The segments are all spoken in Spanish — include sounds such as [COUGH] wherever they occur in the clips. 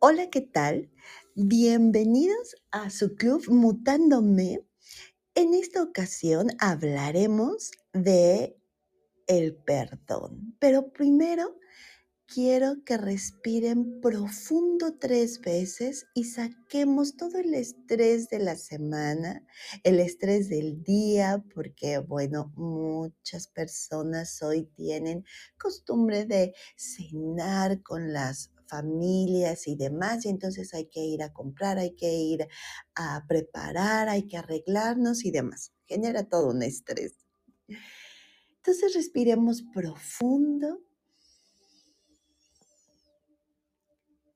Hola, ¿qué tal? Bienvenidos a su club Mutándome. En esta ocasión hablaremos de el perdón. Pero primero quiero que respiren profundo tres veces y saquemos todo el estrés de la semana, el estrés del día, porque bueno, muchas personas hoy tienen costumbre de cenar con las familias y demás, y entonces hay que ir a comprar, hay que ir a preparar, hay que arreglarnos y demás. Genera todo un estrés. Entonces respiremos profundo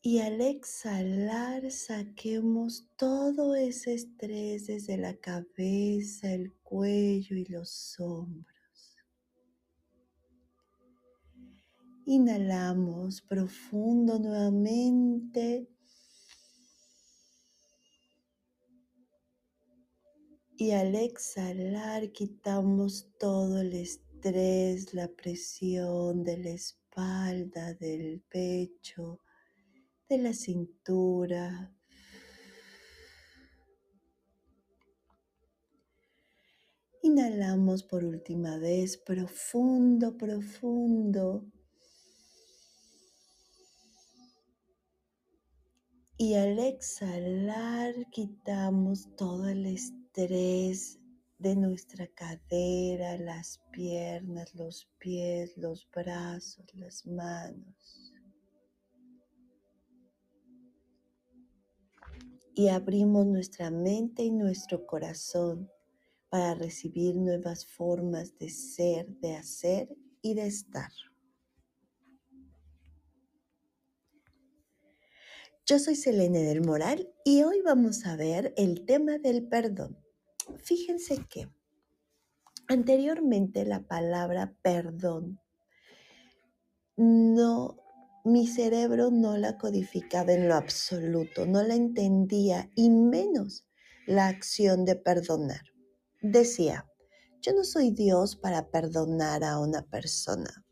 y al exhalar saquemos todo ese estrés desde la cabeza, el cuello y los hombros. Inhalamos profundo nuevamente. Y al exhalar quitamos todo el estrés, la presión de la espalda, del pecho, de la cintura. Inhalamos por última vez, profundo, profundo. Y al exhalar quitamos todo el estrés de nuestra cadera, las piernas, los pies, los brazos, las manos. Y abrimos nuestra mente y nuestro corazón para recibir nuevas formas de ser, de hacer y de estar. Yo soy Selene del Moral y hoy vamos a ver el tema del perdón. Fíjense que anteriormente la palabra perdón no, mi cerebro no la codificaba en lo absoluto, no la entendía y menos la acción de perdonar. Decía, yo no soy Dios para perdonar a una persona.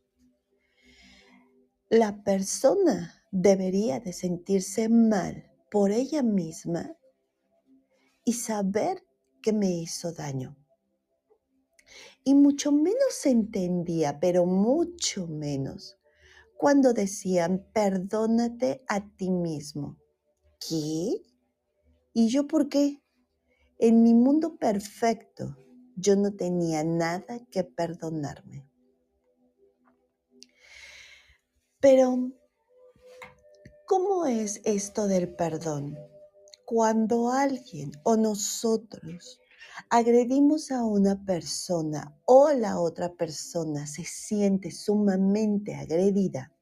La persona debería de sentirse mal por ella misma y saber que me hizo daño. Y mucho menos se entendía, pero mucho menos, cuando decían, perdónate a ti mismo. ¿Qué? ¿Y yo por qué? En mi mundo perfecto, yo no tenía nada que perdonarme. Pero ¿Cómo es esto del perdón? Cuando alguien o nosotros agredimos a una persona o la otra persona se siente sumamente agredida,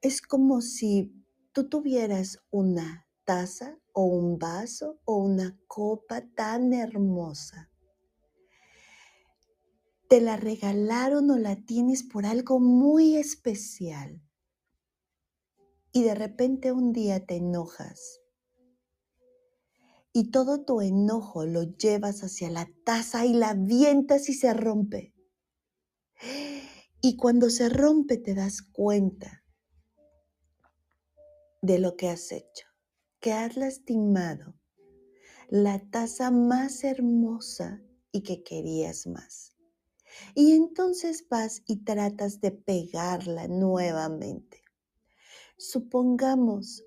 es como si tú tuvieras una taza o un vaso o una copa tan hermosa. Te la regalaron o la tienes por algo muy especial y de repente un día te enojas y todo tu enojo lo llevas hacia la taza y la avientas y se rompe. Y cuando se rompe te das cuenta de lo que has hecho, que has lastimado la taza más hermosa y que querías más. Y entonces vas y tratas de pegarla nuevamente. Supongamos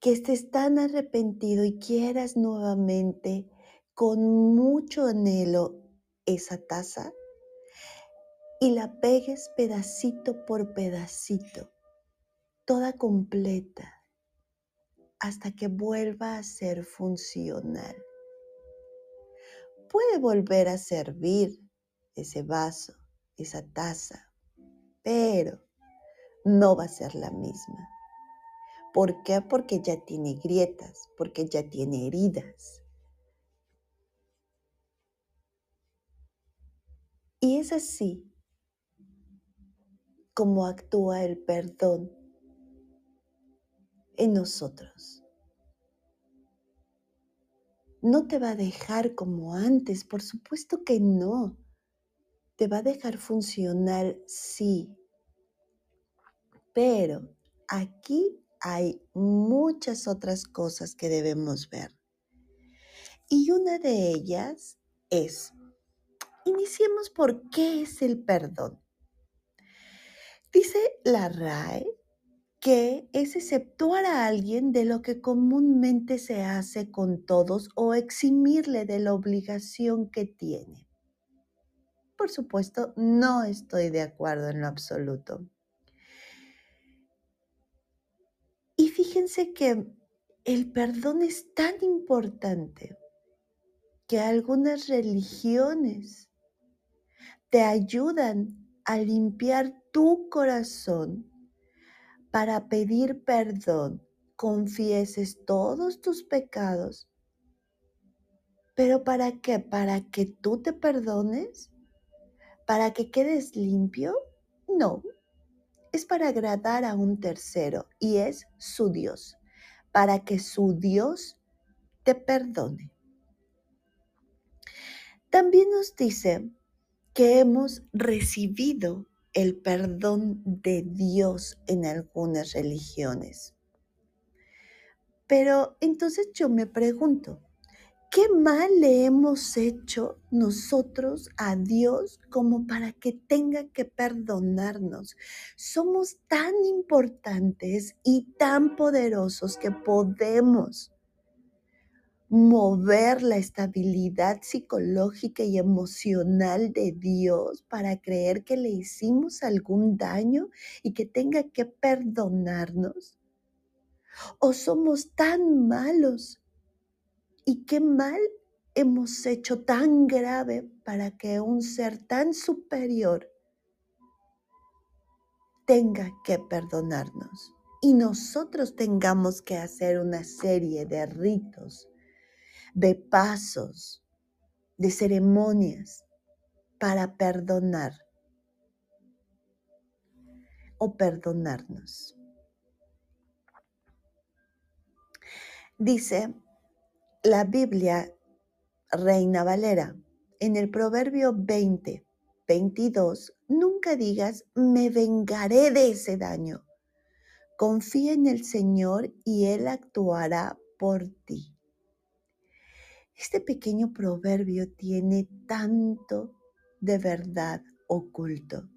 que estés tan arrepentido y quieras nuevamente con mucho anhelo esa taza y la pegues pedacito por pedacito, toda completa, hasta que vuelva a ser funcional. Puede volver a servir ese vaso, esa taza, pero no va a ser la misma. ¿Por qué? Porque ya tiene grietas, porque ya tiene heridas. Y es así como actúa el perdón en nosotros. No te va a dejar como antes, por supuesto que no. Te va a dejar funcionar, sí, pero aquí hay muchas otras cosas que debemos ver. Y una de ellas es, iniciemos por qué es el perdón. Dice la RAE que es exceptuar a alguien de lo que comúnmente se hace con todos o eximirle de la obligación que tiene. Por supuesto, no estoy de acuerdo en lo absoluto. Y fíjense que el perdón es tan importante que algunas religiones te ayudan a limpiar tu corazón para pedir perdón, confieses todos tus pecados. ¿Pero para qué? ¿Para que tú te perdones? ¿Para que quedes limpio? No, es para agradar a un tercero y es su Dios, para que su Dios te perdone. También nos dice que hemos recibido el perdón de Dios en algunas religiones. Pero entonces yo me pregunto, ¿qué mal le hemos hecho nosotros a Dios como para que tenga que perdonarnos? Somos tan importantes y tan poderosos que podemos mover la estabilidad psicológica y emocional de Dios para creer que le hicimos algún daño y que tenga que perdonarnos? ¿O somos tan malos? ¿Y qué mal hemos hecho tan grave para que un ser tan superior tenga que perdonarnos? Y nosotros tengamos que hacer una serie de ritos de pasos, de ceremonias para perdonar o perdonarnos. Dice la Biblia Reina Valera en el Proverbio 20, 22, nunca digas, me vengaré de ese daño. Confía en el Señor y Él actuará por ti. Este pequeño proverbio tiene tanto de verdad oculto,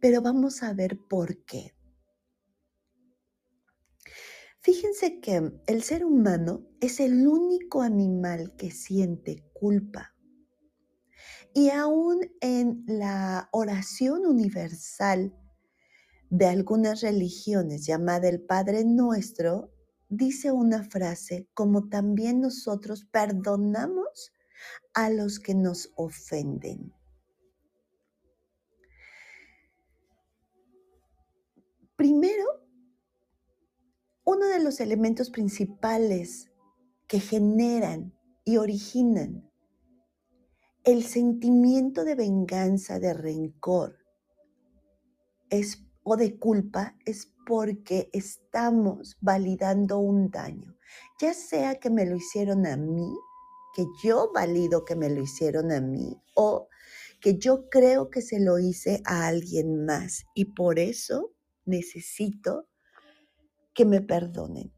pero vamos a ver por qué. Fíjense que el ser humano es el único animal que siente culpa. Y aún en la oración universal de algunas religiones llamada el Padre Nuestro, dice una frase como también nosotros perdonamos a los que nos ofenden. Primero, uno de los elementos principales que generan y originan el sentimiento de venganza, de rencor, es o de culpa es porque estamos validando un daño, ya sea que me lo hicieron a mí, que yo valido que me lo hicieron a mí, o que yo creo que se lo hice a alguien más y por eso necesito que me perdonen.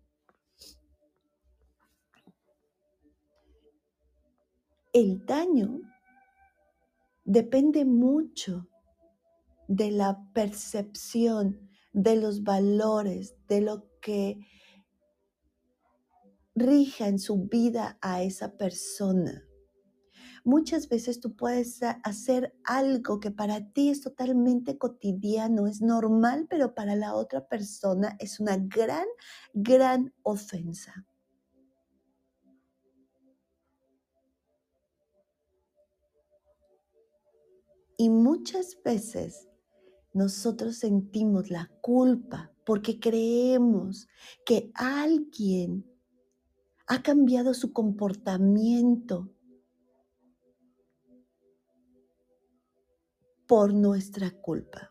El daño depende mucho de la percepción, de los valores, de lo que rija en su vida a esa persona. Muchas veces tú puedes hacer algo que para ti es totalmente cotidiano, es normal, pero para la otra persona es una gran, gran ofensa. Y muchas veces nosotros sentimos la culpa porque creemos que alguien ha cambiado su comportamiento por nuestra culpa.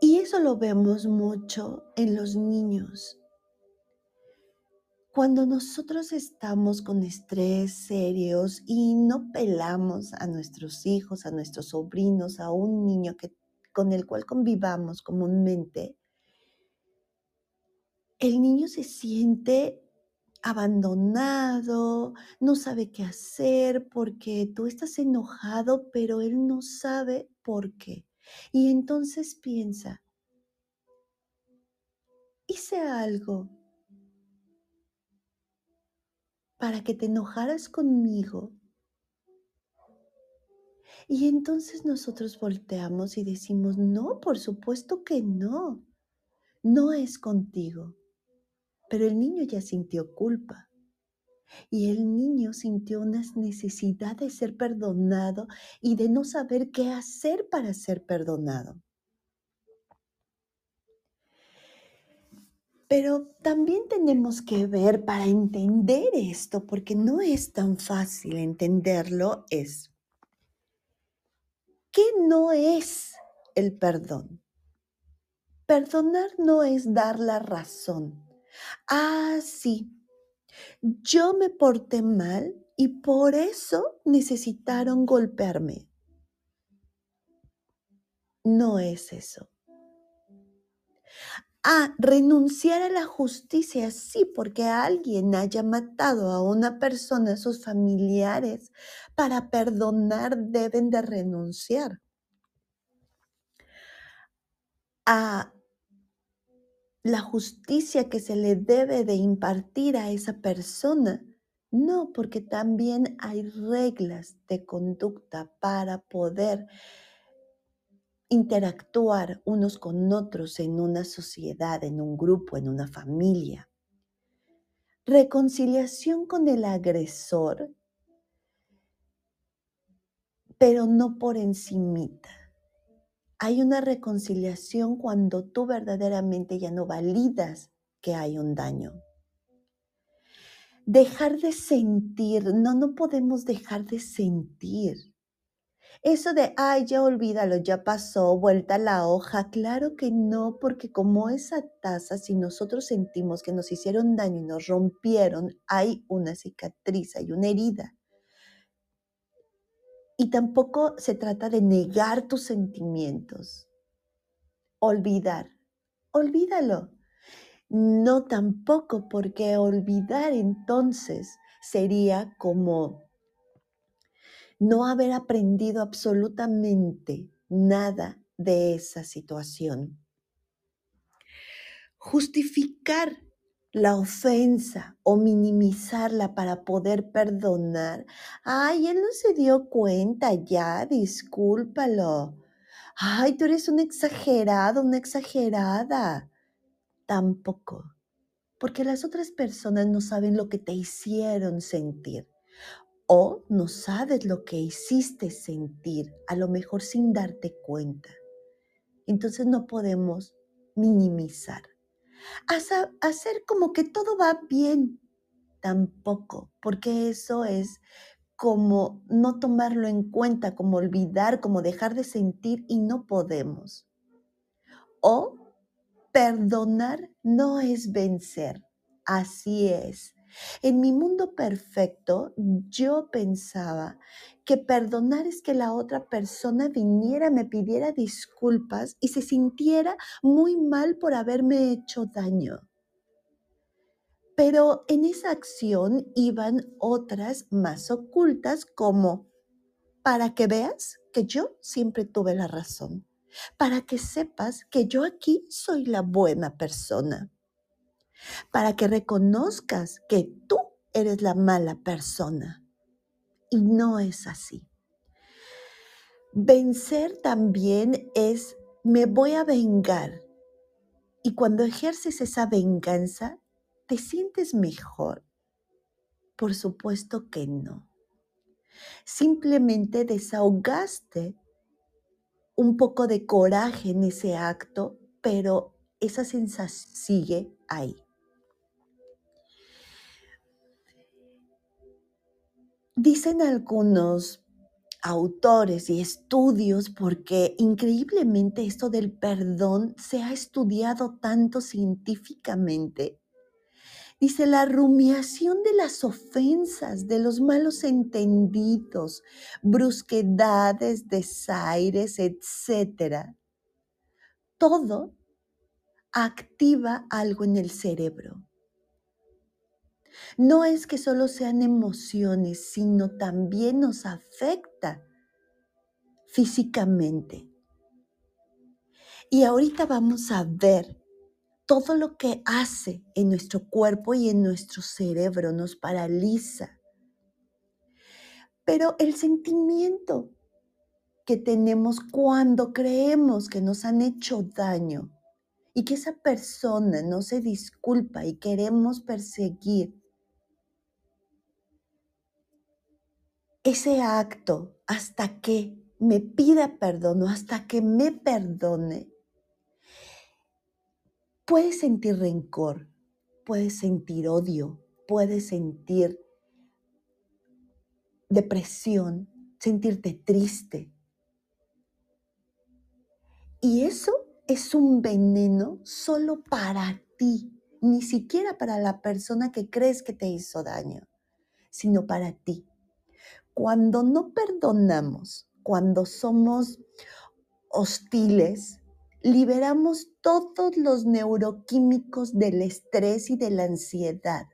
Y eso lo vemos mucho en los niños. Cuando nosotros estamos con estrés serios y no pelamos a nuestros hijos, a nuestros sobrinos, a un niño que con el cual convivamos comúnmente, el niño se siente abandonado, no sabe qué hacer porque tú estás enojado, pero él no sabe por qué. Y entonces piensa, hice algo para que te enojaras conmigo. Y entonces nosotros volteamos y decimos, no, por supuesto que no, no es contigo. Pero el niño ya sintió culpa. Y el niño sintió una necesidad de ser perdonado y de no saber qué hacer para ser perdonado. Pero también tenemos que ver para entender esto, porque no es tan fácil entenderlo, es, ¿qué no es el perdón? Perdonar no es dar la razón. Ah, sí, yo me porté mal y por eso necesitaron golpearme. No es eso. Ah, renunciar a la justicia, sí, porque alguien haya matado a una persona, a sus familiares, para perdonar deben de renunciar. A la justicia que se le debe de impartir a esa persona. No, porque también hay reglas de conducta para poder interactuar unos con otros en una sociedad, en un grupo, en una familia. Reconciliación con el agresor, pero no por encimita. Hay una reconciliación cuando tú verdaderamente ya no validas que hay un daño. Dejar de sentir, no, no podemos dejar de sentir. Eso de, ay, ya olvídalo, ya pasó, vuelta la hoja, claro que no, porque como esa taza, si nosotros sentimos que nos hicieron daño y nos rompieron, hay una cicatriz, hay una herida. Y tampoco se trata de negar tus sentimientos. Olvidar. Olvídalo. No tampoco porque olvidar entonces sería como no haber aprendido absolutamente nada de esa situación. Justificar la ofensa o minimizarla para poder perdonar. Ay, él no se dio cuenta ya, discúlpalo. Ay, tú eres un exagerado, una exagerada. Tampoco, porque las otras personas no saben lo que te hicieron sentir o no sabes lo que hiciste sentir, a lo mejor sin darte cuenta. Entonces no podemos minimizar hacer como que todo va bien. Tampoco, porque eso es como no tomarlo en cuenta, como olvidar, como dejar de sentir y no podemos. O perdonar no es vencer. Así es. En mi mundo perfecto, yo pensaba que perdonar es que la otra persona viniera, me pidiera disculpas y se sintiera muy mal por haberme hecho daño. Pero en esa acción iban otras más ocultas como, para que veas que yo siempre tuve la razón, para que sepas que yo aquí soy la buena persona para que reconozcas que tú eres la mala persona. Y no es así. Vencer también es, me voy a vengar. Y cuando ejerces esa venganza, ¿te sientes mejor? Por supuesto que no. Simplemente desahogaste un poco de coraje en ese acto, pero esa sensación sigue ahí. Dicen algunos autores y estudios, porque increíblemente esto del perdón se ha estudiado tanto científicamente. Dice la rumiación de las ofensas, de los malos entendidos, brusquedades, desaires, etc. todo activa algo en el cerebro. No es que solo sean emociones, sino también nos afecta físicamente. Y ahorita vamos a ver todo lo que hace en nuestro cuerpo y en nuestro cerebro, nos paraliza. Pero el sentimiento que tenemos cuando creemos que nos han hecho daño y que esa persona no se disculpa y queremos perseguir ese acto hasta que me pida perdón o hasta que me perdone, puedes sentir rencor, puedes sentir odio, puedes sentir depresión, sentirte triste. Y eso es un veneno solo para ti, ni siquiera para la persona que crees que te hizo daño, sino para ti. Cuando no perdonamos, cuando somos hostiles, liberamos todos los neuroquímicos del estrés y de la ansiedad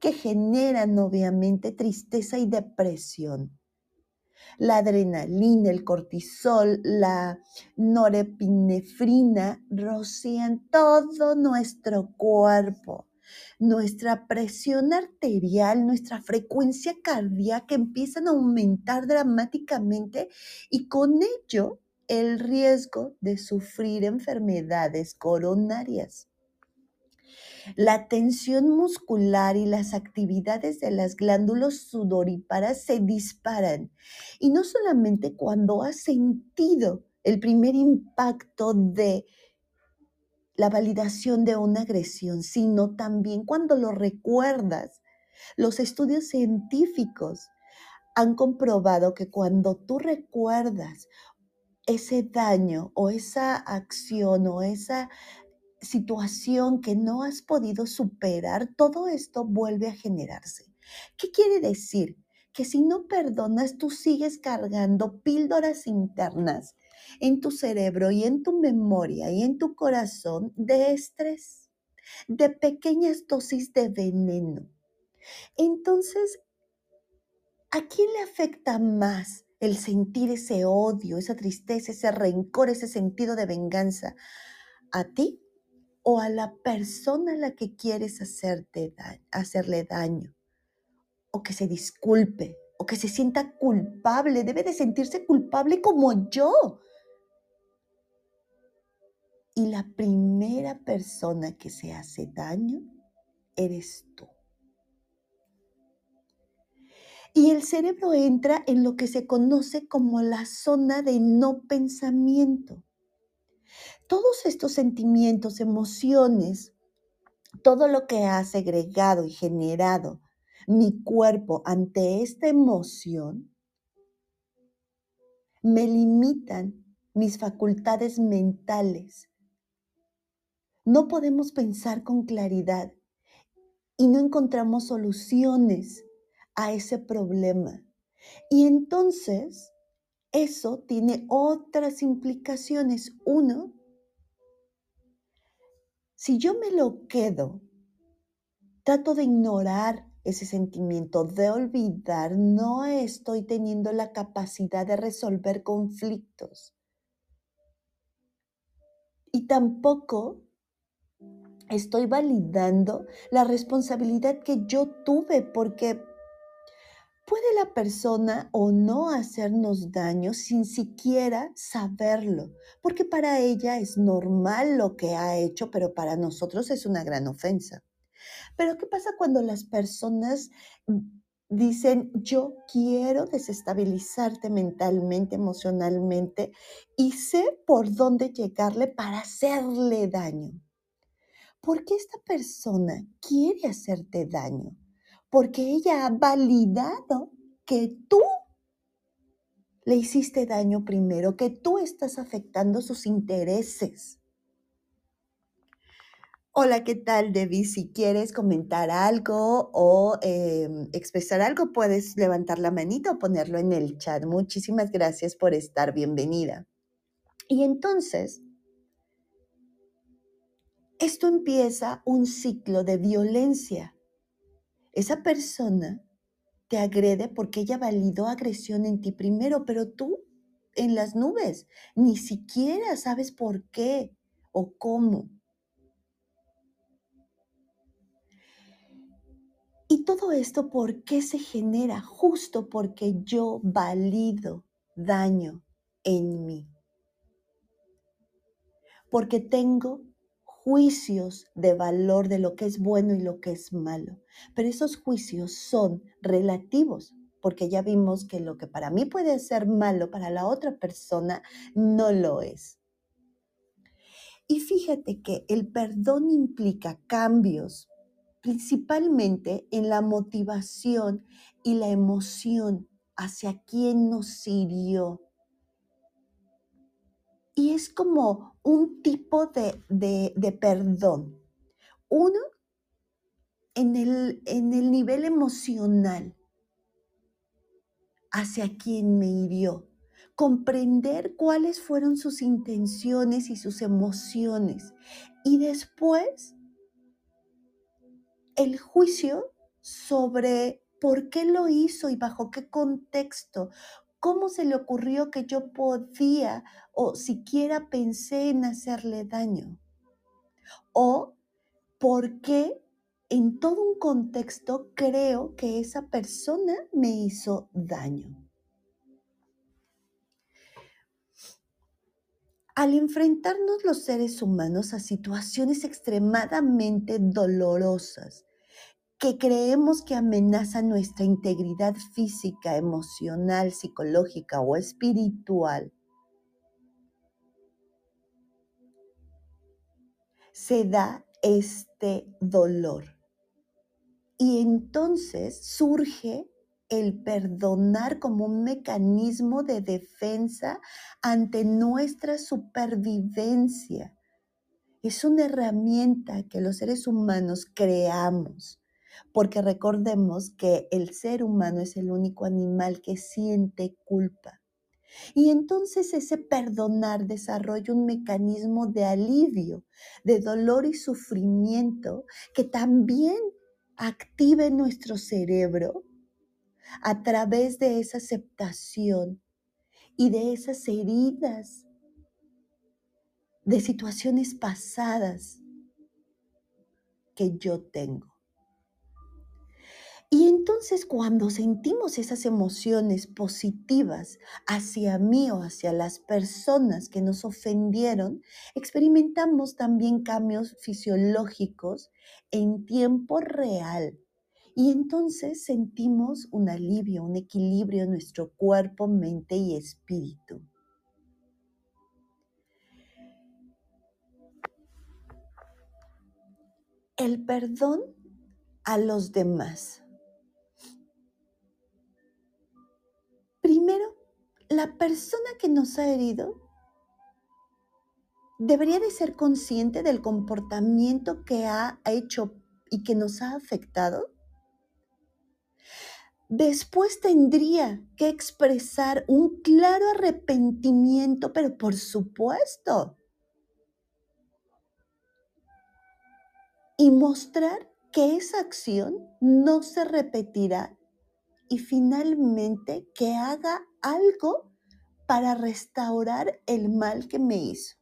que generan obviamente tristeza y depresión la adrenalina, el cortisol, la norepinefrina rocían todo nuestro cuerpo. Nuestra presión arterial, nuestra frecuencia cardíaca empiezan a aumentar dramáticamente y con ello el riesgo de sufrir enfermedades coronarias. La tensión muscular y las actividades de las glándulas sudoríparas se disparan. Y no solamente cuando has sentido el primer impacto de la validación de una agresión, sino también cuando lo recuerdas. Los estudios científicos han comprobado que cuando tú recuerdas ese daño o esa acción o esa situación que no has podido superar, todo esto vuelve a generarse. ¿Qué quiere decir? Que si no perdonas, tú sigues cargando píldoras internas en tu cerebro y en tu memoria y en tu corazón de estrés, de pequeñas dosis de veneno. Entonces, ¿a quién le afecta más el sentir ese odio, esa tristeza, ese rencor, ese sentido de venganza? ¿A ti o a la persona a la que quieres hacerle daño, o que se disculpe, o que se sienta culpable, debe de sentirse culpable como yo. Y la primera persona que se hace daño eres tú. Y el cerebro entra en lo que se conoce como la zona de no pensamiento. Todos estos sentimientos, emociones, todo lo que ha segregado y generado mi cuerpo ante esta emoción, me limitan mis facultades mentales. No podemos pensar con claridad y no encontramos soluciones a ese problema. Y entonces eso tiene otras implicaciones. Uno, si yo me lo quedo, trato de ignorar ese sentimiento, de olvidar, no estoy teniendo la capacidad de resolver conflictos. Y tampoco estoy validando la responsabilidad que yo tuve porque ¿Puede la persona o no hacernos daño sin siquiera saberlo? Porque para ella es normal lo que ha hecho, pero para nosotros es una gran ofensa. Pero ¿qué pasa cuando las personas dicen, yo quiero desestabilizarte mentalmente, emocionalmente, y sé por dónde llegarle para hacerle daño? ¿Por qué esta persona quiere hacerte daño? porque ella ha validado que tú le hiciste daño primero, que tú estás afectando sus intereses. Hola, ¿qué tal, Debbie? Si quieres comentar algo o em, expresar algo, puedes levantar la manita o ponerlo en el chat. Muchísimas gracias por estar. Bienvenida. Y entonces, esto empieza un ciclo de violencia. Esa persona te agrede porque ella validó agresión en ti primero, pero tú en las nubes ni siquiera sabes por qué o cómo. Y todo esto, ¿por qué se genera? Justo porque yo valido daño en mí. Porque tengo juicios de valor de lo que es bueno y lo que es malo. Pero esos juicios son relativos, porque ya vimos que lo que para mí puede ser malo, para la otra persona no lo es. Y fíjate que el perdón implica cambios, principalmente en la motivación y la emoción hacia quien nos hirió. Y es como un tipo de, de, perdón. Uno, en el, en el nivel emocional hacia quien me hirió. Comprender cuáles fueron sus intenciones y sus emociones. Y después, el juicio sobre por qué lo hizo y bajo qué contexto, cómo se le ocurrió que yo podía o siquiera pensé en hacerle daño. O por qué en todo un contexto creo que esa persona me hizo daño. Al enfrentarnos los seres humanos a situaciones extremadamente dolorosas, que creemos que amenazan nuestra integridad física, emocional, psicológica o espiritual, se da este dolor. Y entonces surge el perdonar como un mecanismo de defensa ante nuestra supervivencia. Es una herramienta que los seres humanos creamos, porque recordemos que el ser humano es el único animal que siente culpa. Y entonces ese perdonar desarrolla un mecanismo de alivio, de dolor y sufrimiento que también active nuestro cerebro a través de esa aceptación y de esas heridas de situaciones pasadas que yo tengo. Y entonces cuando sentimos esas emociones positivas hacia mí o hacia las personas que nos ofendieron, experimentamos también cambios fisiológicos en tiempo real. Y entonces sentimos un alivio, un equilibrio en nuestro cuerpo, mente y espíritu. El perdón a los demás. Primero, la persona que nos ha herido debería de ser consciente del comportamiento que ha hecho y que nos ha afectado. Después tendría que expresar un claro arrepentimiento, pero por supuesto, y mostrar que esa acción no se repetirá y finalmente que haga algo para restaurar el mal que me hizo.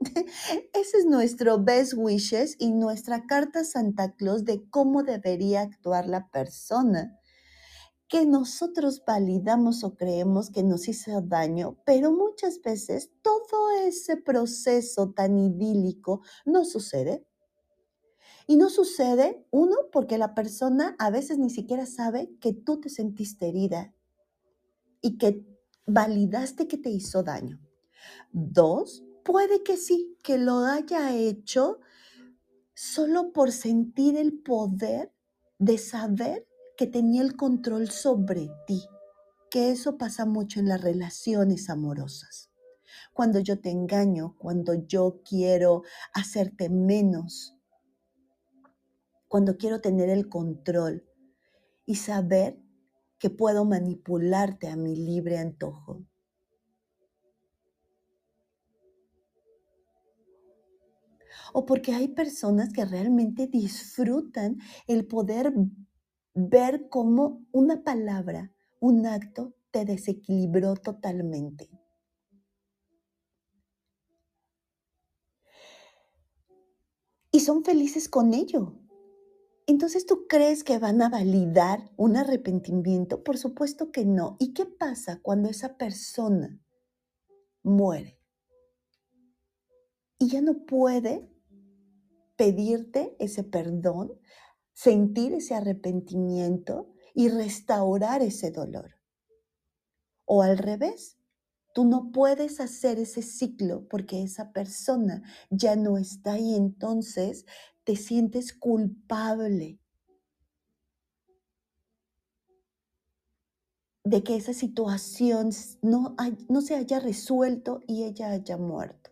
[LAUGHS] Ese es nuestro best wishes y nuestra carta Santa Claus de cómo debería actuar la persona que nosotros validamos o creemos que nos hizo daño, pero muchas veces todo ese proceso tan idílico no sucede. Y no sucede, uno, porque la persona a veces ni siquiera sabe que tú te sentiste herida y que validaste que te hizo daño. Dos, puede que sí, que lo haya hecho solo por sentir el poder de saber que tenía el control sobre ti, que eso pasa mucho en las relaciones amorosas. Cuando yo te engaño, cuando yo quiero hacerte menos, cuando quiero tener el control y saber que puedo manipularte a mi libre antojo. o porque hay personas que realmente disfrutan el poder ver cómo una palabra, un acto te desequilibró totalmente. Y son felices con ello. Entonces, ¿tú crees que van a validar un arrepentimiento? Por supuesto que no. ¿Y qué pasa cuando esa persona muere? Y ya no puede pedirte ese perdón, sentir ese arrepentimiento y restaurar ese dolor. O al revés, tú no puedes hacer ese ciclo porque esa persona ya no está y entonces te sientes culpable de que esa situación no, no se haya resuelto y ella haya muerto.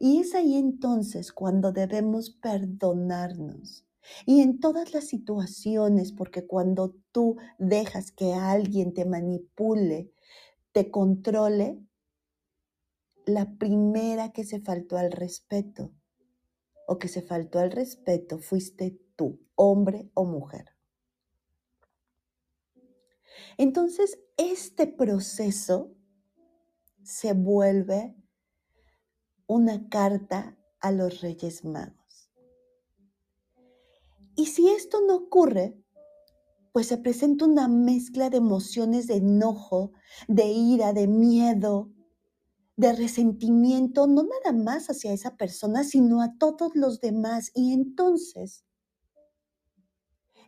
Y es ahí entonces cuando debemos perdonarnos. Y en todas las situaciones, porque cuando tú dejas que alguien te manipule, te controle, la primera que se faltó al respeto o que se faltó al respeto fuiste tú, hombre o mujer. Entonces, este proceso se vuelve una carta a los Reyes Magos. Y si esto no ocurre, pues se presenta una mezcla de emociones de enojo, de ira, de miedo, de resentimiento, no nada más hacia esa persona, sino a todos los demás. Y entonces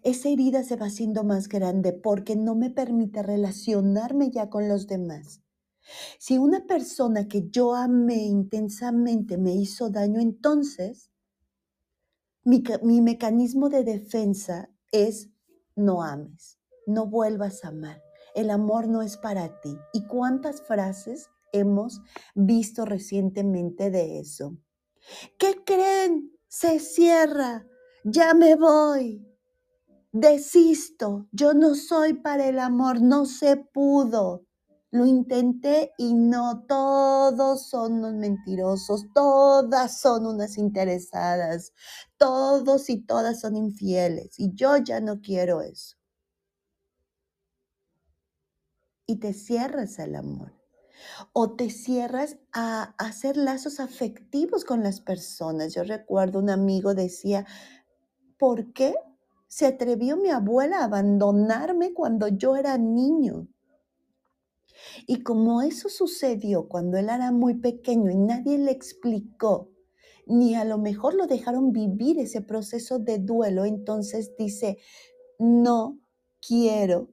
esa herida se va haciendo más grande porque no me permite relacionarme ya con los demás. Si una persona que yo amé intensamente me hizo daño, entonces mi, mi mecanismo de defensa es no ames, no vuelvas a amar. El amor no es para ti. ¿Y cuántas frases hemos visto recientemente de eso? ¿Qué creen? Se cierra. Ya me voy. Desisto. Yo no soy para el amor. No se pudo. Lo intenté y no, todos son unos mentirosos, todas son unas interesadas, todos y todas son infieles y yo ya no quiero eso. Y te cierras al amor o te cierras a hacer lazos afectivos con las personas. Yo recuerdo un amigo decía, ¿por qué se atrevió mi abuela a abandonarme cuando yo era niño? Y como eso sucedió cuando él era muy pequeño y nadie le explicó, ni a lo mejor lo dejaron vivir ese proceso de duelo, entonces dice, no quiero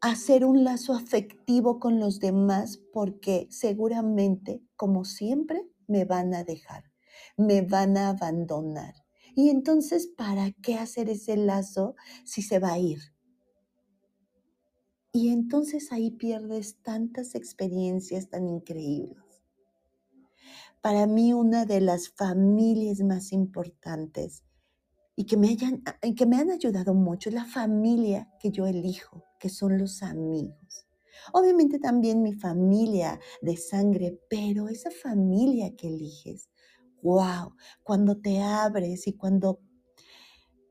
hacer un lazo afectivo con los demás porque seguramente, como siempre, me van a dejar, me van a abandonar. Y entonces, ¿para qué hacer ese lazo si se va a ir? Y entonces ahí pierdes tantas experiencias tan increíbles. Para mí una de las familias más importantes y que me, hayan, que me han ayudado mucho es la familia que yo elijo, que son los amigos. Obviamente también mi familia de sangre, pero esa familia que eliges, wow, cuando te abres y cuando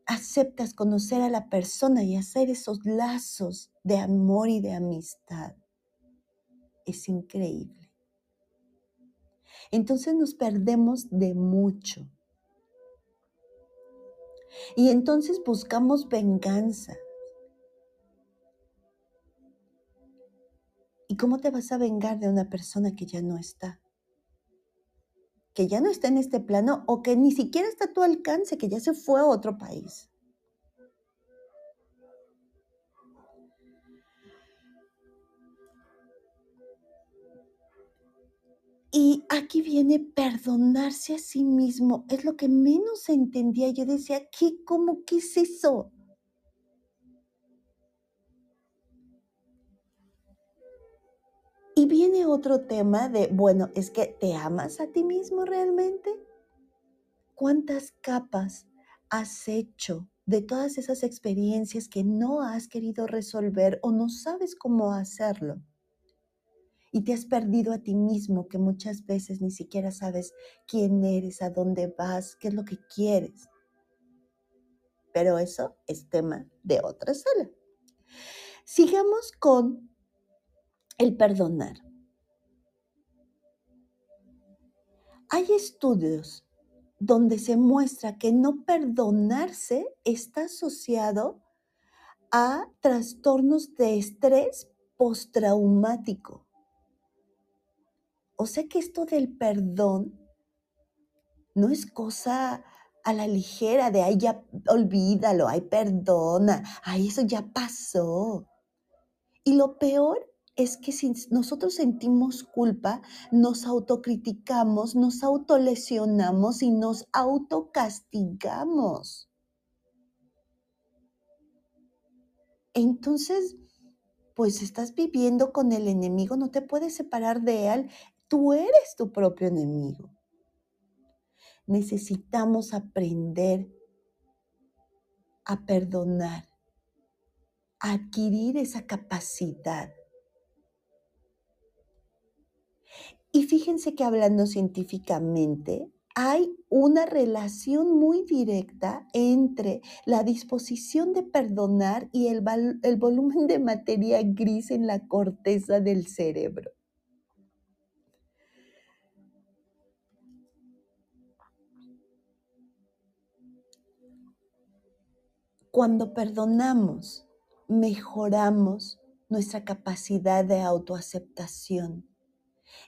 aceptas conocer a la persona y hacer esos lazos de amor y de amistad. Es increíble. Entonces nos perdemos de mucho. Y entonces buscamos venganza. ¿Y cómo te vas a vengar de una persona que ya no está? que ya no está en este plano o que ni siquiera está a tu alcance, que ya se fue a otro país. Y aquí viene perdonarse a sí mismo. Es lo que menos entendía. Yo decía, ¿qué? ¿Cómo? ¿Qué es eso? Y viene otro tema de, bueno, es que te amas a ti mismo realmente. ¿Cuántas capas has hecho de todas esas experiencias que no has querido resolver o no sabes cómo hacerlo? y te has perdido a ti mismo, que muchas veces ni siquiera sabes quién eres, a dónde vas, qué es lo que quieres. Pero eso es tema de otra sala. Sigamos con el perdonar. Hay estudios donde se muestra que no perdonarse está asociado a trastornos de estrés postraumático. O sea que esto del perdón no es cosa a la ligera de, ay, ya olvídalo, ay, perdona, ay, eso ya pasó. Y lo peor es que si nosotros sentimos culpa, nos autocriticamos, nos autolesionamos y nos autocastigamos. Entonces, pues estás viviendo con el enemigo, no te puedes separar de él, tú eres tu propio enemigo. Necesitamos aprender a perdonar, a adquirir esa capacidad. Y fíjense que hablando científicamente, hay una relación muy directa entre la disposición de perdonar y el, el, volumen de materia gris en la corteza del cerebro. Cuando perdonamos, mejoramos nuestra capacidad de autoaceptación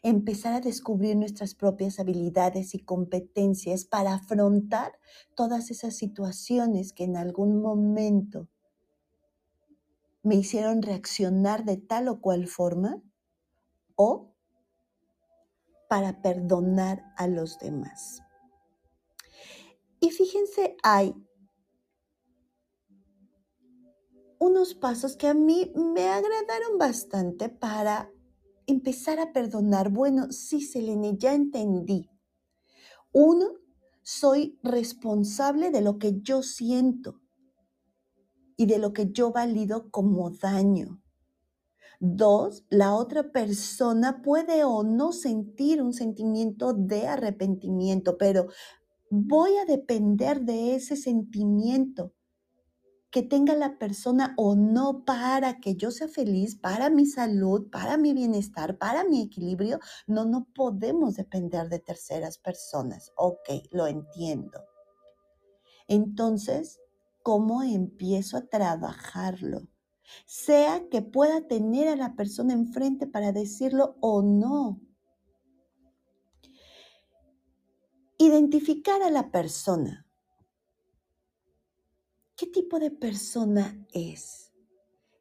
empezar a descubrir nuestras propias habilidades y competencias para afrontar todas esas situaciones que en algún momento me hicieron reaccionar de tal o cual forma o para perdonar a los demás. Y fíjense, hay unos pasos que a mí me agradaron bastante para empezar a perdonar. Bueno, sí, Selene, ya entendí. Uno, soy responsable de lo que yo siento y de lo que yo valido como daño. Dos, la otra persona puede o no sentir un sentimiento de arrepentimiento, pero voy a depender de ese sentimiento que tenga la persona o no para que yo sea feliz, para mi salud, para mi bienestar, para mi equilibrio. No, no podemos depender de terceras personas. Ok, lo entiendo. Entonces, ¿cómo empiezo a trabajarlo? Sea que pueda tener a la persona enfrente para decirlo o no. Identificar a la persona ¿Qué tipo de persona es?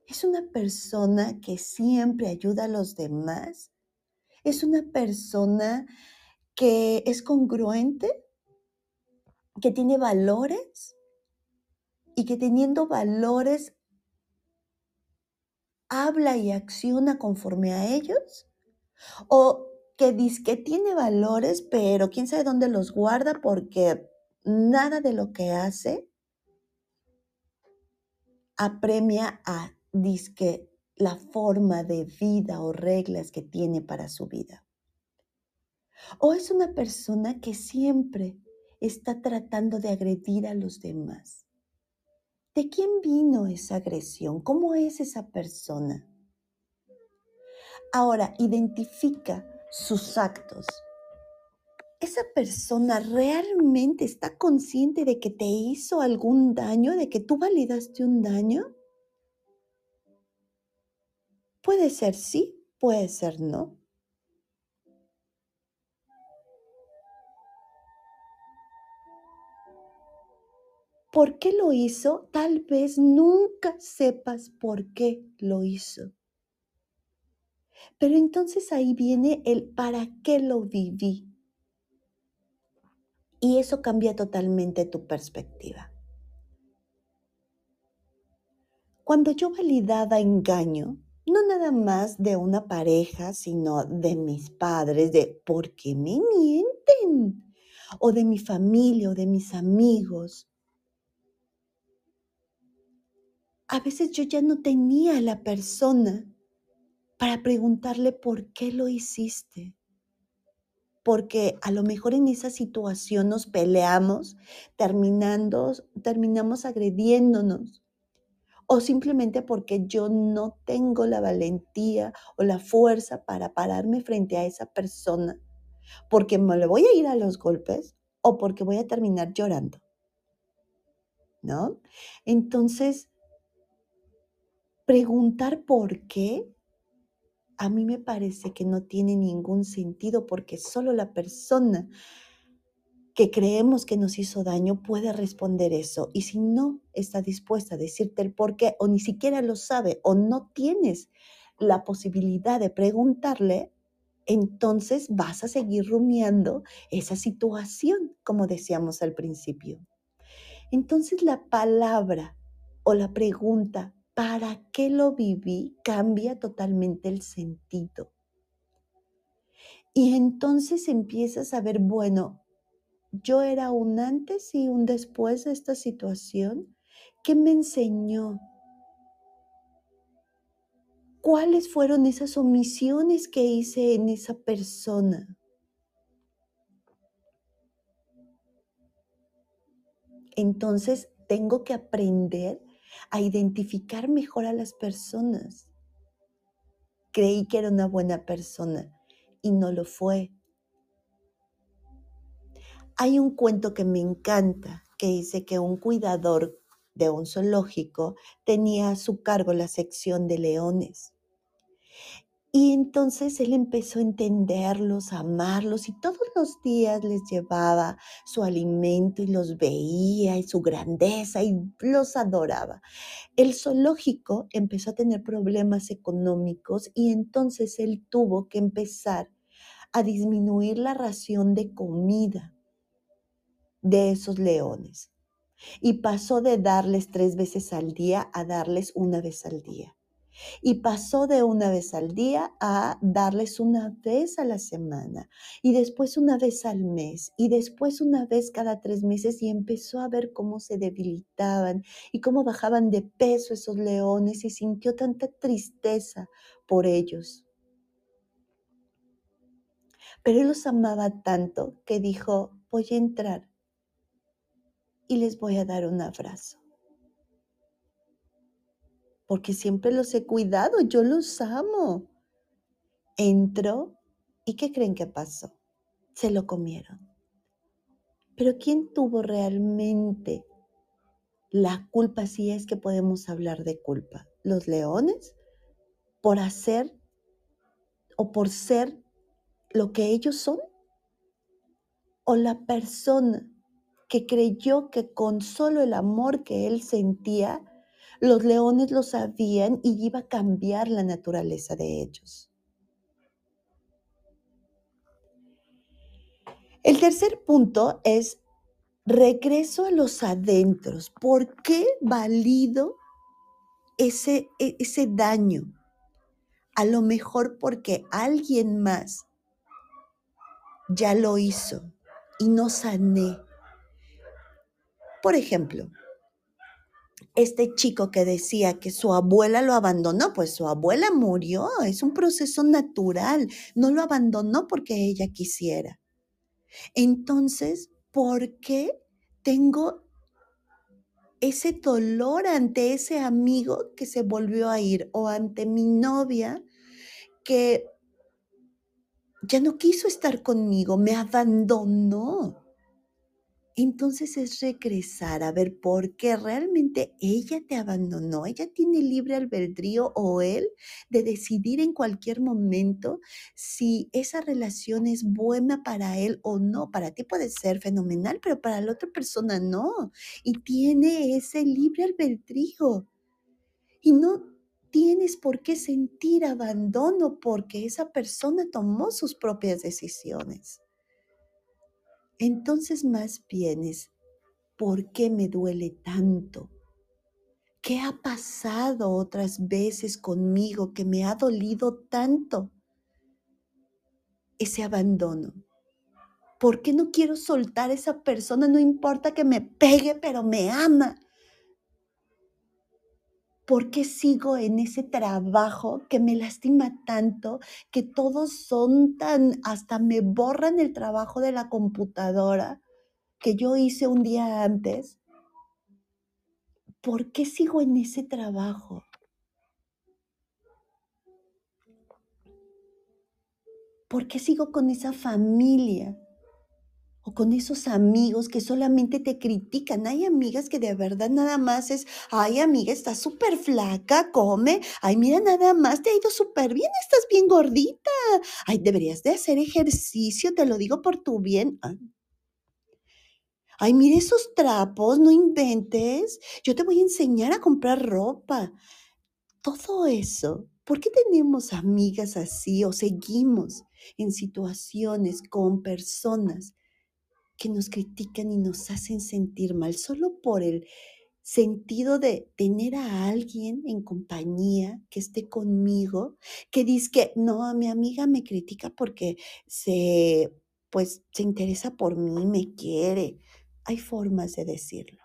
¿Es una persona que siempre ayuda a los demás? ¿Es una persona que es congruente? ¿Que tiene valores? Y que teniendo valores habla y acciona conforme a ellos? ¿O que dice que tiene valores, pero quién sabe dónde los guarda porque nada de lo que hace apremia a disque la forma de vida o reglas que tiene para su vida. O es una persona que siempre está tratando de agredir a los demás. ¿De quién vino esa agresión? ¿Cómo es esa persona? Ahora, identifica sus actos esa persona realmente está consciente de que te hizo algún daño, de que tú validaste un daño? Puede ser sí, puede ser no. ¿Por qué lo hizo? Tal vez nunca sepas por qué lo hizo. Pero entonces ahí viene el para qué lo viví. Y eso cambia totalmente tu perspectiva. Cuando yo validaba engaño, no nada más de una pareja, sino de mis padres, de ¿por qué me mienten? O de mi familia o de mis amigos. A veces yo ya no tenía a la persona para preguntarle por qué lo hiciste. Porque a lo mejor en esa situación nos peleamos, terminando, terminamos agrediéndonos. O simplemente porque yo no tengo la valentía o la fuerza para pararme frente a esa persona. Porque me le voy a ir a los golpes o porque voy a terminar llorando. ¿No? Entonces, preguntar por qué a mí me parece que no tiene ningún sentido porque solo la persona que creemos que nos hizo daño puede responder eso. Y si no está dispuesta a decirte el por qué o ni siquiera lo sabe o no tienes la posibilidad de preguntarle, entonces vas a seguir rumiando esa situación, como decíamos al principio. Entonces la palabra o la pregunta ¿para qué lo viví? cambia totalmente el sentido. Y entonces empiezas a ver, bueno, yo era un antes y un después de esta situación. ¿Qué me enseñó? ¿Cuáles fueron esas omisiones que hice en esa persona? Entonces tengo que aprender a identificar mejor a las personas. Creí que era una buena persona y no lo fue. Hay un cuento que me encanta que dice que un cuidador de un zoológico tenía a su cargo la sección de leones. Y entonces él empezó a entenderlos, a amarlos y todos los días les llevaba su alimento y los veía y su grandeza y los adoraba. El zoológico empezó a tener problemas económicos y entonces él tuvo que empezar a disminuir la ración de comida de esos leones y pasó de darles tres veces al día a darles una vez al día. Y pasó de una vez al día a darles una vez a la semana y después una vez al mes y después una vez cada tres meses y empezó a ver cómo se debilitaban y cómo bajaban de peso esos leones y sintió tanta tristeza por ellos. Pero él los amaba tanto que dijo, voy a entrar y les voy a dar un abrazo porque siempre los he cuidado, yo los amo. Entró y ¿qué creen que pasó? Se lo comieron. Pero ¿quién tuvo realmente la culpa si es que podemos hablar de culpa? ¿Los leones? ¿Por hacer o por ser lo que ellos son? ¿O la persona que creyó que con solo el amor que él sentía los leones lo sabían y iba a cambiar la naturaleza de ellos. El tercer punto es regreso a los adentros. ¿Por qué valido ese, e, ese daño? A lo mejor porque alguien más ya lo hizo y no sané. Por ejemplo, este chico que decía que su abuela lo abandonó, pues su abuela murió, es un proceso natural, no lo abandonó porque ella quisiera. Entonces, ¿por qué tengo ese dolor ante ese amigo que se volvió a ir o ante mi novia que ya no quiso estar conmigo, me abandonó? Entonces es regresar a ver por qué realmente ella te abandonó. Ella tiene libre albedrío o él de decidir en cualquier momento si esa relación es buena para él o no. Para ti puede ser fenomenal, pero para la otra persona no. Y tiene ese libre albedrío. Y no tienes por qué sentir abandono porque esa persona tomó sus propias decisiones. Entonces más bien es, ¿por qué me duele tanto? ¿Qué ha pasado otras veces conmigo que me ha dolido tanto ese abandono? ¿Por qué no quiero soltar a esa persona? No importa que me pegue, pero me ama. ¿Por qué sigo en ese trabajo que me lastima tanto, que todos son tan, hasta me borran el trabajo de la computadora que yo hice un día antes? ¿Por qué sigo en ese trabajo? ¿Por qué sigo con esa familia? Con esos amigos que solamente te critican. Hay amigas que de verdad nada más es, ay amiga, estás súper flaca, come. Ay, mira, nada más, te ha ido súper bien, estás bien gordita. Ay, deberías de hacer ejercicio, te lo digo por tu bien. Ah. Ay, mira esos trapos, no inventes. Yo te voy a enseñar a comprar ropa. Todo eso. ¿Por qué tenemos amigas así o seguimos en situaciones con personas que nos critican y nos hacen sentir mal solo por el sentido de tener a alguien en compañía que esté conmigo, que dice que no, mi amiga me critica porque se, pues, se interesa por mí, me quiere. Hay formas de decirlo.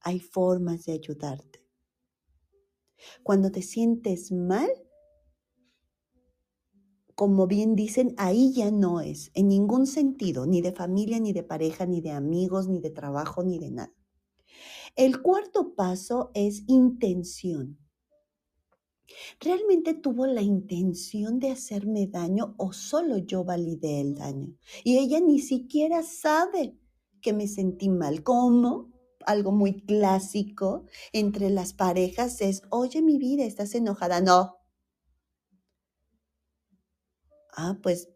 Hay formas de ayudarte. Cuando te sientes mal, como bien dicen, ahí ya no es, en ningún sentido, ni de familia, ni de pareja, ni de amigos, ni de trabajo, ni de nada. El cuarto paso es intención. ¿Realmente tuvo la intención de hacerme daño o solo yo validé el daño? Y ella ni siquiera sabe que me sentí mal. ¿Cómo? Algo muy clásico entre las parejas es, oye mi vida, estás enojada. No, Ah, pues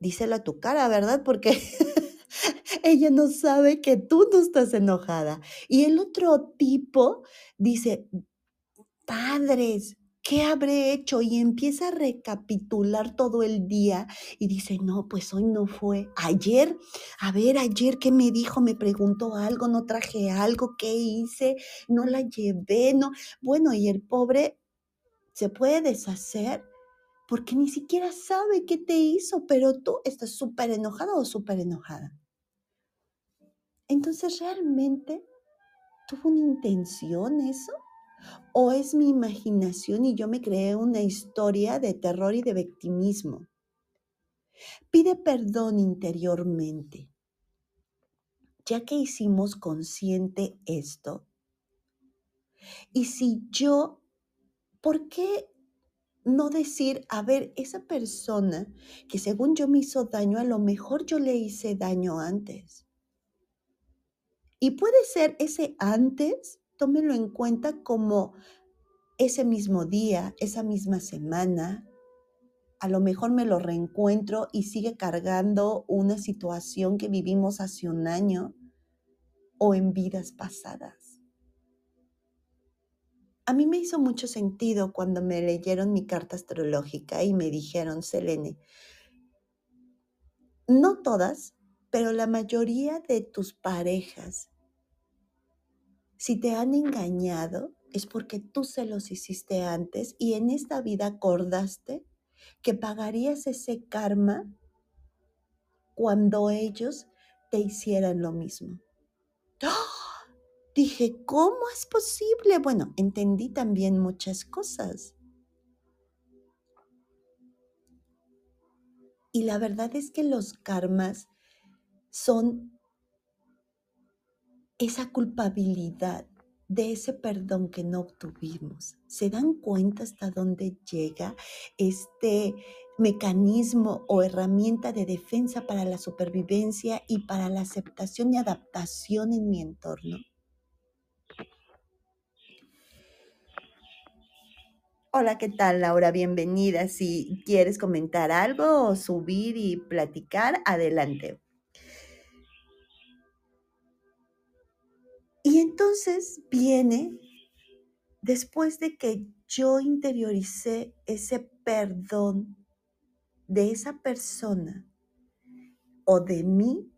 díselo a tu cara, ¿verdad? Porque [LAUGHS] ella no sabe que tú no estás enojada. Y el otro tipo dice, padres, ¿qué habré hecho? Y empieza a recapitular todo el día y dice, no, pues hoy no fue. Ayer, a ver, ayer, ¿qué me dijo? Me preguntó algo, no traje algo, ¿qué hice? No la llevé, no. Bueno, y el pobre se puede deshacer porque ni siquiera sabe qué te hizo, pero tú estás súper enojado o súper enojada. Entonces, ¿realmente tuvo una intención eso? ¿O es mi imaginación y yo me creé una historia de terror y de victimismo? Pide perdón interiormente. Ya que hicimos consciente esto, y si yo, ¿por qué no decir, a ver, esa persona que según yo me hizo daño, a lo mejor yo le hice daño antes. Y puede ser ese antes, tómelo en cuenta como ese mismo día, esa misma semana. A lo mejor me lo reencuentro y sigue cargando una situación que vivimos hace un año o en vidas pasadas. A mí me hizo mucho sentido cuando me leyeron mi carta astrológica y me dijeron, Selene, no todas, pero la mayoría de tus parejas, si te han engañado, es porque tú se los hiciste antes y en esta vida acordaste que pagarías ese karma cuando ellos te hicieran lo mismo. ¡Oh! Dije, ¿cómo es posible? Bueno, entendí también muchas cosas. Y la verdad es que los karmas son esa culpabilidad de ese perdón que no obtuvimos. ¿Se dan cuenta hasta dónde llega este mecanismo o herramienta de defensa para la supervivencia y para la aceptación y adaptación en mi entorno? Hola, ¿qué tal, Laura? Bienvenida. Si quieres comentar algo o subir y platicar, adelante. Y entonces viene, después de que yo interioricé ese perdón de esa persona o de mí,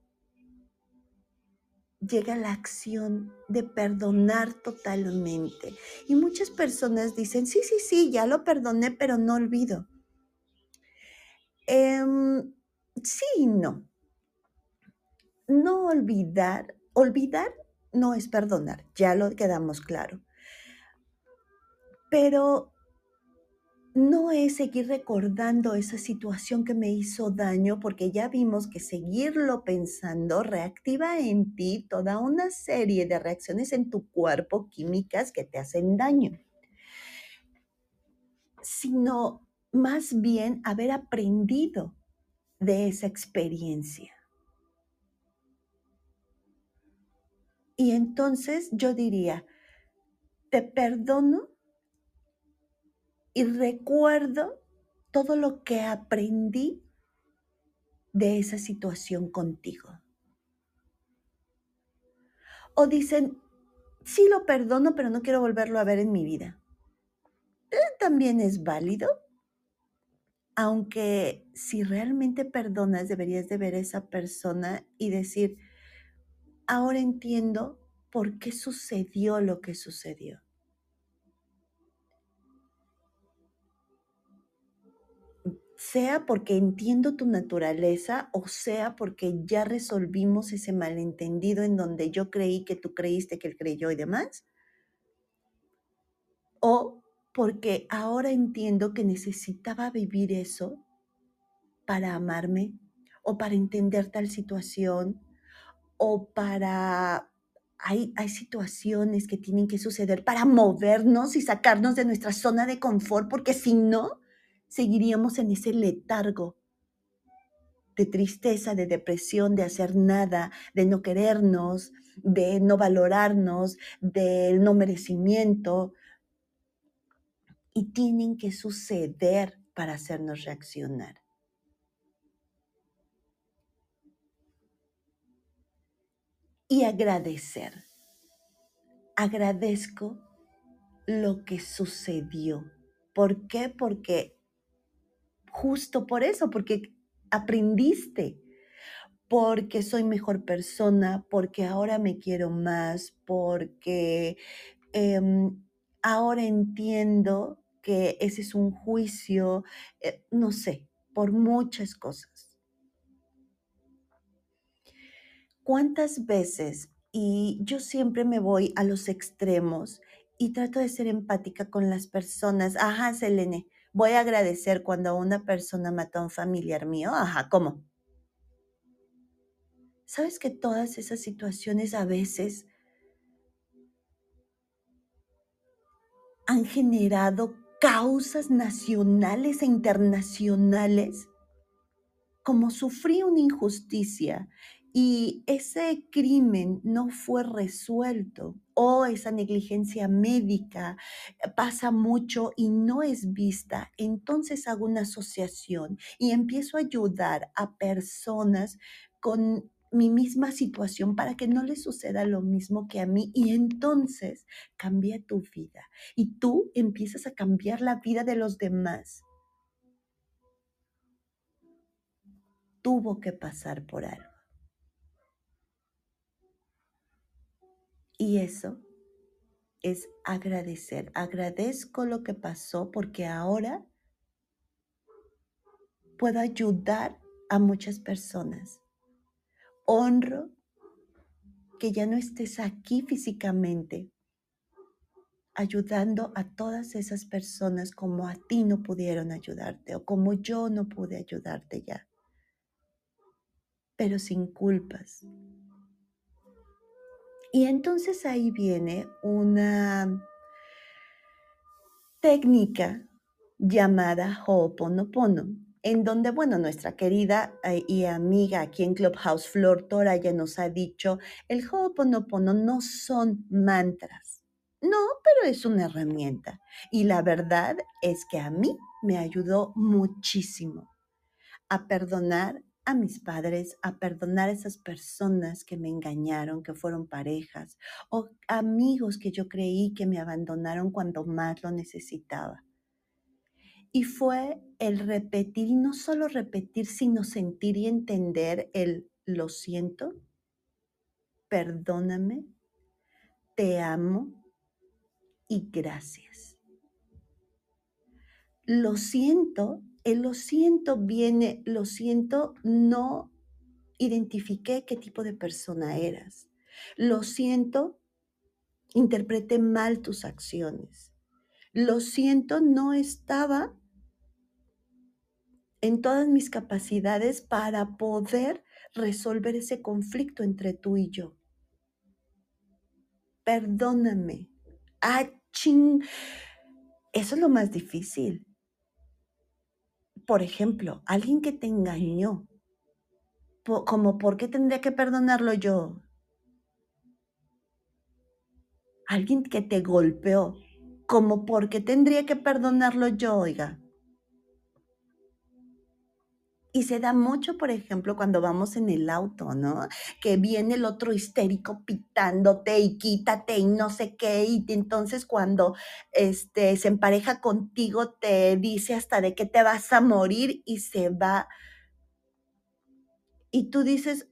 llega la acción de perdonar totalmente. Y muchas personas dicen, sí, sí, sí, ya lo perdoné, pero no olvido. Em, sí y no. No olvidar, olvidar no es perdonar, ya lo quedamos claro. Pero no es seguir recordando esa situación que me hizo daño, porque ya vimos que seguirlo pensando reactiva en ti toda una serie de reacciones en tu cuerpo químicas que te hacen daño, sino más bien haber aprendido de esa experiencia. Y entonces yo diría, te perdono y recuerdo todo lo que aprendí de esa situación contigo. O dicen, sí lo perdono, pero no quiero volverlo a ver en mi vida. Eh, también es válido, aunque si realmente perdonas, deberías de ver a esa persona y decir, ahora entiendo por qué sucedió lo que sucedió. Sea porque entiendo tu naturaleza o sea porque ya resolvimos ese malentendido en donde yo creí que tú creíste que él creyó y demás, o porque ahora entiendo que necesitaba vivir eso para amarme o para entender tal situación o para... Hay, hay situaciones que tienen que suceder para movernos y sacarnos de nuestra zona de confort, porque si no, seguiríamos en ese letargo de tristeza, de depresión, de hacer nada, de no querernos, de no valorarnos, del no merecimiento. Y tienen que suceder para hacernos reaccionar. Y agradecer. Agradezco lo que sucedió. ¿Por qué? Porque justo por eso, porque aprendiste, porque soy mejor persona, porque ahora me quiero más, porque em, ahora entiendo que ese es un juicio, eh, no sé, por muchas cosas. ¿Cuántas veces, y yo siempre me voy a los extremos y trato de ser empática con las personas, ajá, Selene, voy a agradecer cuando una persona mata a un familiar mío. Ajá, ¿cómo? ¿Sabes que todas esas situaciones a veces han generado causas nacionales e internacionales? Como sufrí una injusticia y ese crimen no fue resuelto o esa negligencia médica pasa mucho y no es vista, entonces hago una asociación y empiezo a ayudar a personas con mi misma situación para que no les suceda lo mismo que a mí y entonces cambia tu vida y tú empiezas a cambiar la vida de los demás. Tuvo que pasar por algo. Y eso es agradecer. Agradezco lo que pasó porque ahora puedo ayudar a muchas personas. Honro que ya no estés aquí físicamente, ayudando a todas esas personas como a ti no pudieron ayudarte o como yo no pude ayudarte ya, pero sin culpas, y entonces ahí viene una técnica llamada Ho'oponopono, en donde, bueno, nuestra querida eh, y amiga aquí en Clubhouse, Flor ya nos ha dicho, el Ho'oponopono no son mantras. No, pero es una herramienta. Y la verdad es que a mí me ayudó muchísimo a perdonar a mis padres, a perdonar a esas personas que me engañaron, que fueron parejas, o amigos que yo creí que me abandonaron cuando más lo necesitaba. Y fue el repetir, y no solo repetir, sino sentir y entender el lo siento, perdóname, te amo y gracias. Lo siento el lo siento viene, lo siento, no identifiqué qué tipo de persona eras. Lo siento, interpreté mal tus acciones. Lo siento, no estaba en todas mis capacidades para poder resolver ese conflicto entre tú y yo. Perdóname. Ah, ching. Eso es lo más difícil. Por ejemplo, alguien que te engañó, como por qué tendría que perdonarlo yo. Alguien que te golpeó, como por qué tendría que perdonarlo yo, oiga. Y se da mucho, por ejemplo, cuando vamos en el auto, ¿no? Que viene el otro histérico pitándote y quítate y no sé qué. Y entonces cuando este, se empareja contigo te dice hasta de que te vas a morir y se va. Y tú dices,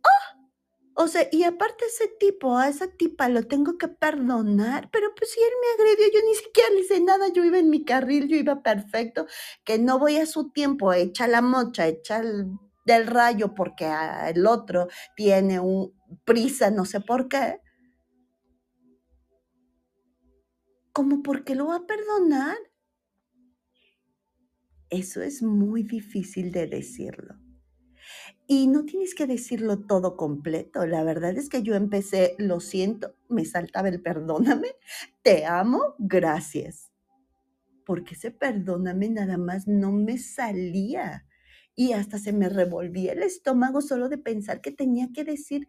o sea, y aparte ese tipo, a esa tipa lo tengo que perdonar, pero pues si él me agredió, yo ni siquiera le hice nada, yo iba en mi carril, yo iba perfecto, que no voy a su tiempo, echa la mocha, echa el, del rayo porque el otro tiene un prisa, no sé por qué. ¿Cómo por qué lo va a perdonar? Eso es muy difícil de decirlo. Y no tienes que decirlo todo completo. La verdad es que yo empecé, lo siento, me saltaba el perdóname, te amo, gracias. Porque ese perdóname nada más no me salía. Y hasta se me revolvía el estómago solo de pensar que tenía que decir,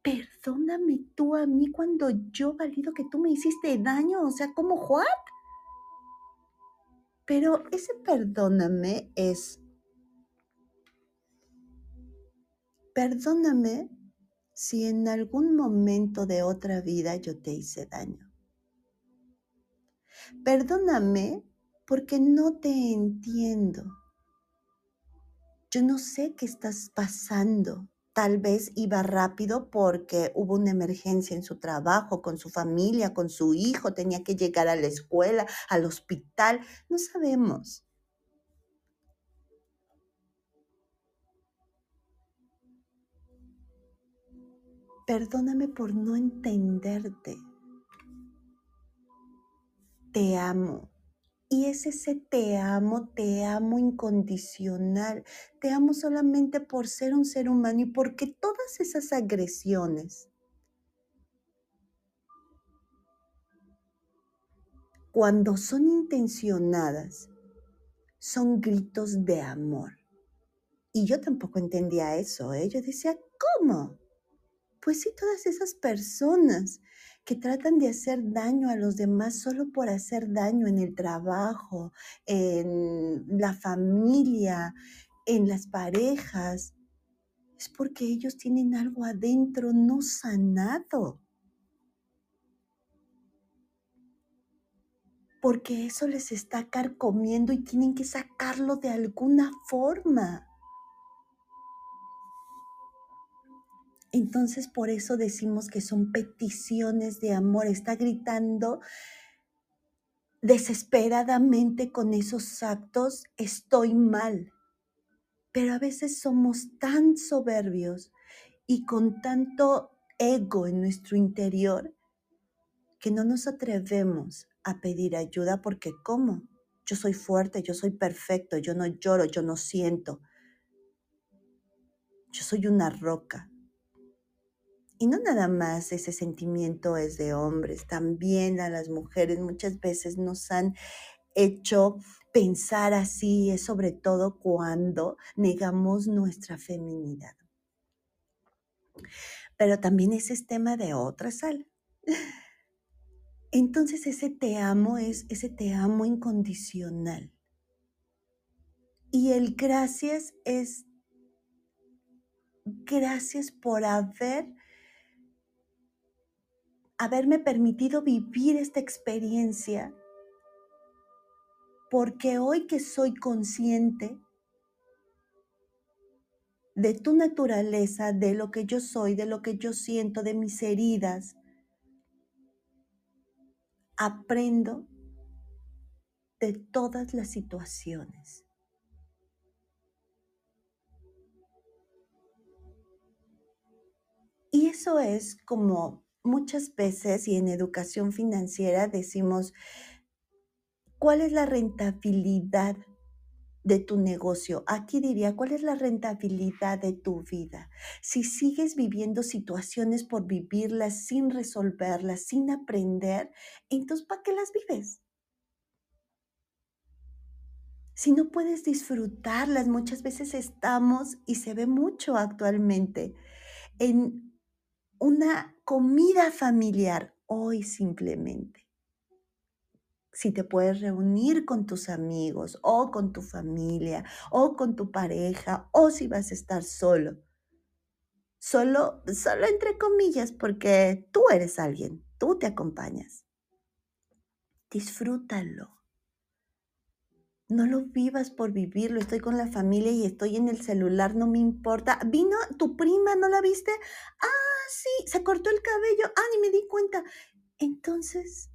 perdóname tú a mí cuando yo valido que tú me hiciste daño. O sea, ¿cómo, Juan? Pero ese perdóname es Perdóname si en algún momento de otra vida yo te hice daño. Perdóname porque no te entiendo. Yo no sé qué estás pasando. Tal vez iba rápido porque hubo una emergencia en su trabajo, con su familia, con su hijo, tenía que llegar a la escuela, al hospital, no sabemos. Perdóname por no entenderte. Te amo. Y es ese te amo, te amo incondicional. Te amo solamente por ser un ser humano y porque todas esas agresiones, cuando son intencionadas, son gritos de amor. Y yo tampoco entendía eso. ¿eh? Yo decía, ¿cómo? Pues sí, todas esas personas que tratan de hacer daño a los demás solo por hacer daño en el trabajo, en la familia, en las parejas, es porque ellos tienen algo adentro no sanado. Porque eso les está carcomiendo y tienen que sacarlo de alguna forma. Entonces por eso decimos que son peticiones de amor. Está gritando desesperadamente con esos actos, estoy mal. Pero a veces somos tan soberbios y con tanto ego en nuestro interior que no nos atrevemos a pedir ayuda porque ¿cómo? Yo soy fuerte, yo soy perfecto, yo no lloro, yo no siento. Yo soy una roca. Y no nada más ese sentimiento es de hombres, también a las mujeres muchas veces nos han hecho pensar así, es sobre todo cuando negamos nuestra feminidad. Pero también ese es tema de otra sal. Entonces ese te amo es ese te amo incondicional. Y el gracias es gracias por haber haberme permitido vivir esta experiencia, porque hoy que soy consciente de tu naturaleza, de lo que yo soy, de lo que yo siento, de mis heridas, aprendo de todas las situaciones. Y eso es como muchas veces y en educación financiera decimos, ¿Cuál es la rentabilidad de tu negocio? Aquí diría, ¿cuál es la rentabilidad de tu vida? Si sigues viviendo situaciones por vivirlas sin resolverlas, sin aprender, entonces ¿para qué las vives? Si no puedes disfrutarlas, muchas veces estamos, y se ve mucho actualmente, en una comida familiar hoy simplemente. Si te puedes reunir con tus amigos o con tu familia o con tu pareja o si vas a estar solo. Solo, solo entre comillas, porque tú eres alguien, tú te acompañas. Disfrútalo. No lo vivas por vivirlo. Estoy con la familia y estoy en el celular, no me importa. ¿Vino tu prima? ¿No la viste? Ah, sí, se cortó el cabello. Ah, ni me di cuenta. Entonces,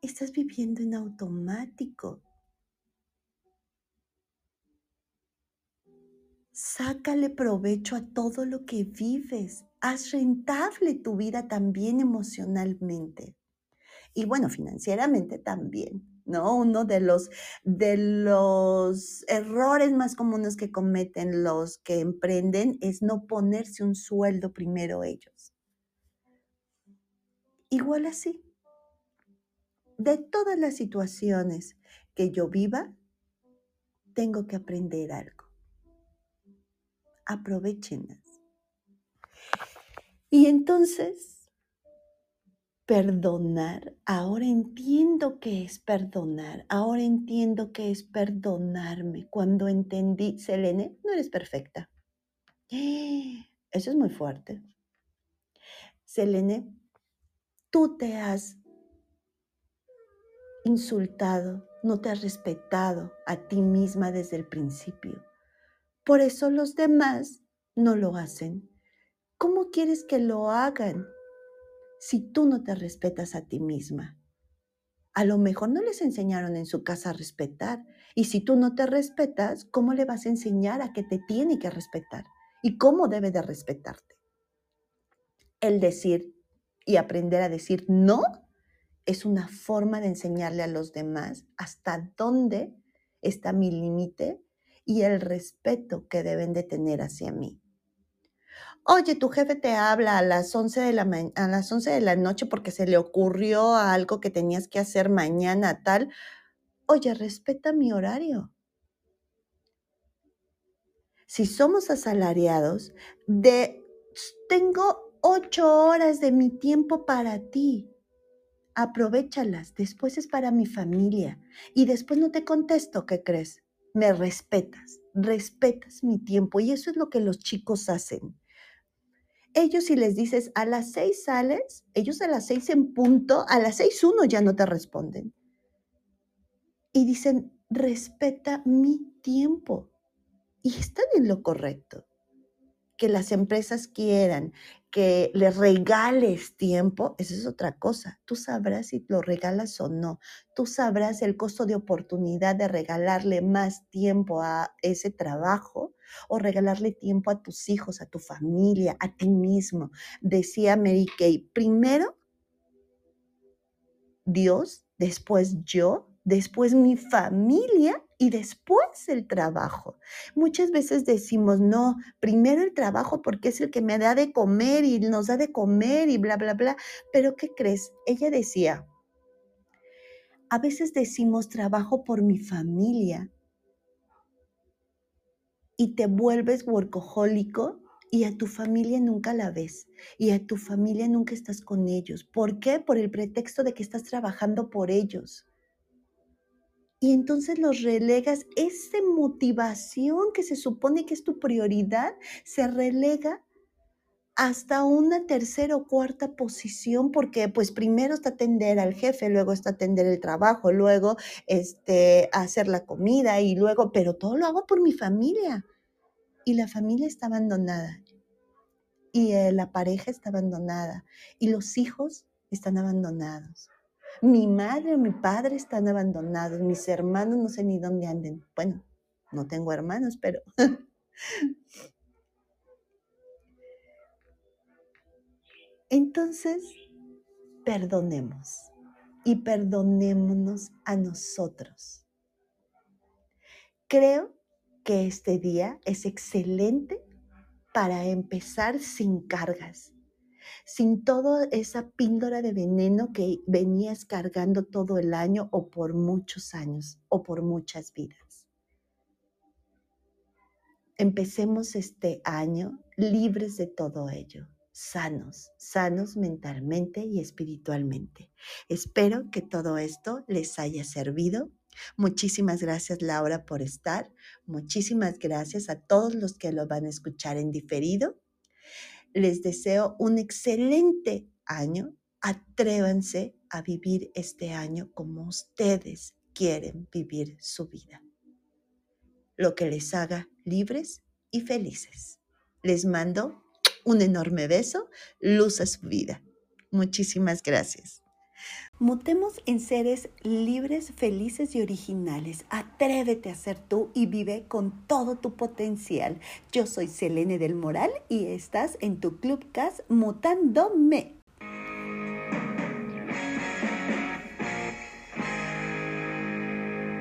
estás viviendo en automático. Sácale provecho a todo lo que vives. Haz rentable tu vida también emocionalmente. Y bueno, financieramente también. ¿No? Uno de los, de los errores más comunes que cometen los que emprenden es no ponerse un sueldo primero ellos. Igual así, de todas las situaciones que yo viva, tengo que aprender algo. Aprovechenlas. Y entonces perdonar. Ahora entiendo qué es perdonar. Ahora entiendo qué es perdonarme. Cuando entendí, Selene, no eres perfecta. [GASPS] Eso es muy fuerte. Selene, tú te has insultado, no te has respetado a ti misma desde el principio. Por eso los demás no lo hacen. ¿Cómo quieres que lo hagan? Si tú no te respetas a ti misma? A lo mejor no les enseñaron en su casa a respetar. Y si tú no te respetas, ¿cómo le vas a enseñar a que te tiene que respetar? ¿Y cómo debe de respetarte? El decir y aprender a decir no es una forma de enseñarle a los demás hasta dónde está mi límite y el respeto que deben de tener hacia mí. Oye, tu jefe te habla a las 11 de la, a las 11 de la noche porque se le ocurrió algo que tenías que hacer mañana, tal. Oye, respeta mi horario. Si somos asalariados, de, tengo ocho horas de mi tiempo para ti. Aprovechalas, después es para mi familia. Y después no te contesto, ¿qué crees? Me respetas, respetas mi tiempo. Y eso es lo que los chicos hacen ellos si les dices a las seis sales, ellos a las seis en punto, a las seis uno ya no te responden. Y dicen, respeta mi tiempo. Y están en lo correcto. Que las empresas quieran que les regales tiempo, esa es otra cosa. Tú sabrás si lo regalas o no. Tú sabrás el costo de oportunidad de regalarle más tiempo a ese trabajo o regalarle tiempo a tus hijos, a tu familia, a ti mismo. Decía Mary Kay, primero Dios, después yo, después mi familia y después el trabajo. Muchas veces decimos, no, primero el trabajo porque es el que me da de comer y nos da de comer y bla, bla, bla. Pero ¿qué crees? Ella decía, a veces decimos trabajo por mi familia y te vuelves workahólico y a tu familia nunca la ves y a tu familia nunca estás con ellos. ¿Por qué? Por el pretexto de que estás trabajando por ellos. Y entonces los relegas, esa motivación que se supone que es tu prioridad, se relega hasta una tercera o cuarta posición, porque pues primero está atender al jefe, luego está atender el trabajo, luego este, hacer la comida y luego, pero todo lo hago por mi familia. Y la familia está abandonada. Y eh, la pareja está abandonada. Y los hijos están abandonados. Mi madre o mi padre están abandonados. Mis hermanos no sé ni dónde anden. Bueno, no tengo hermanos, pero [LAUGHS] Entonces, perdonemos. y perdonémonos a nosotros. Creo que este día es excelente para empezar sin cargas, sin toda esa píldora de veneno que venías cargando todo el año o por muchos años o por muchas vidas. Empecemos este año libres de todo ello, sanos, sanos mentalmente y espiritualmente. Espero que todo esto les haya servido. Muchísimas gracias Laura por estar. Muchísimas gracias a todos los que lo van a escuchar en diferido. Les deseo un excelente año. Atrévanse a vivir este año como ustedes quieren vivir su vida. Lo que les haga libres y felices. Les mando un enorme beso, luz a su vida. Muchísimas gracias. Mutemos en seres libres, felices y originales. Atrévete a ser tú y vive con todo tu potencial. Yo soy Selene del Moral y estás en tu Clubcast Mutándome.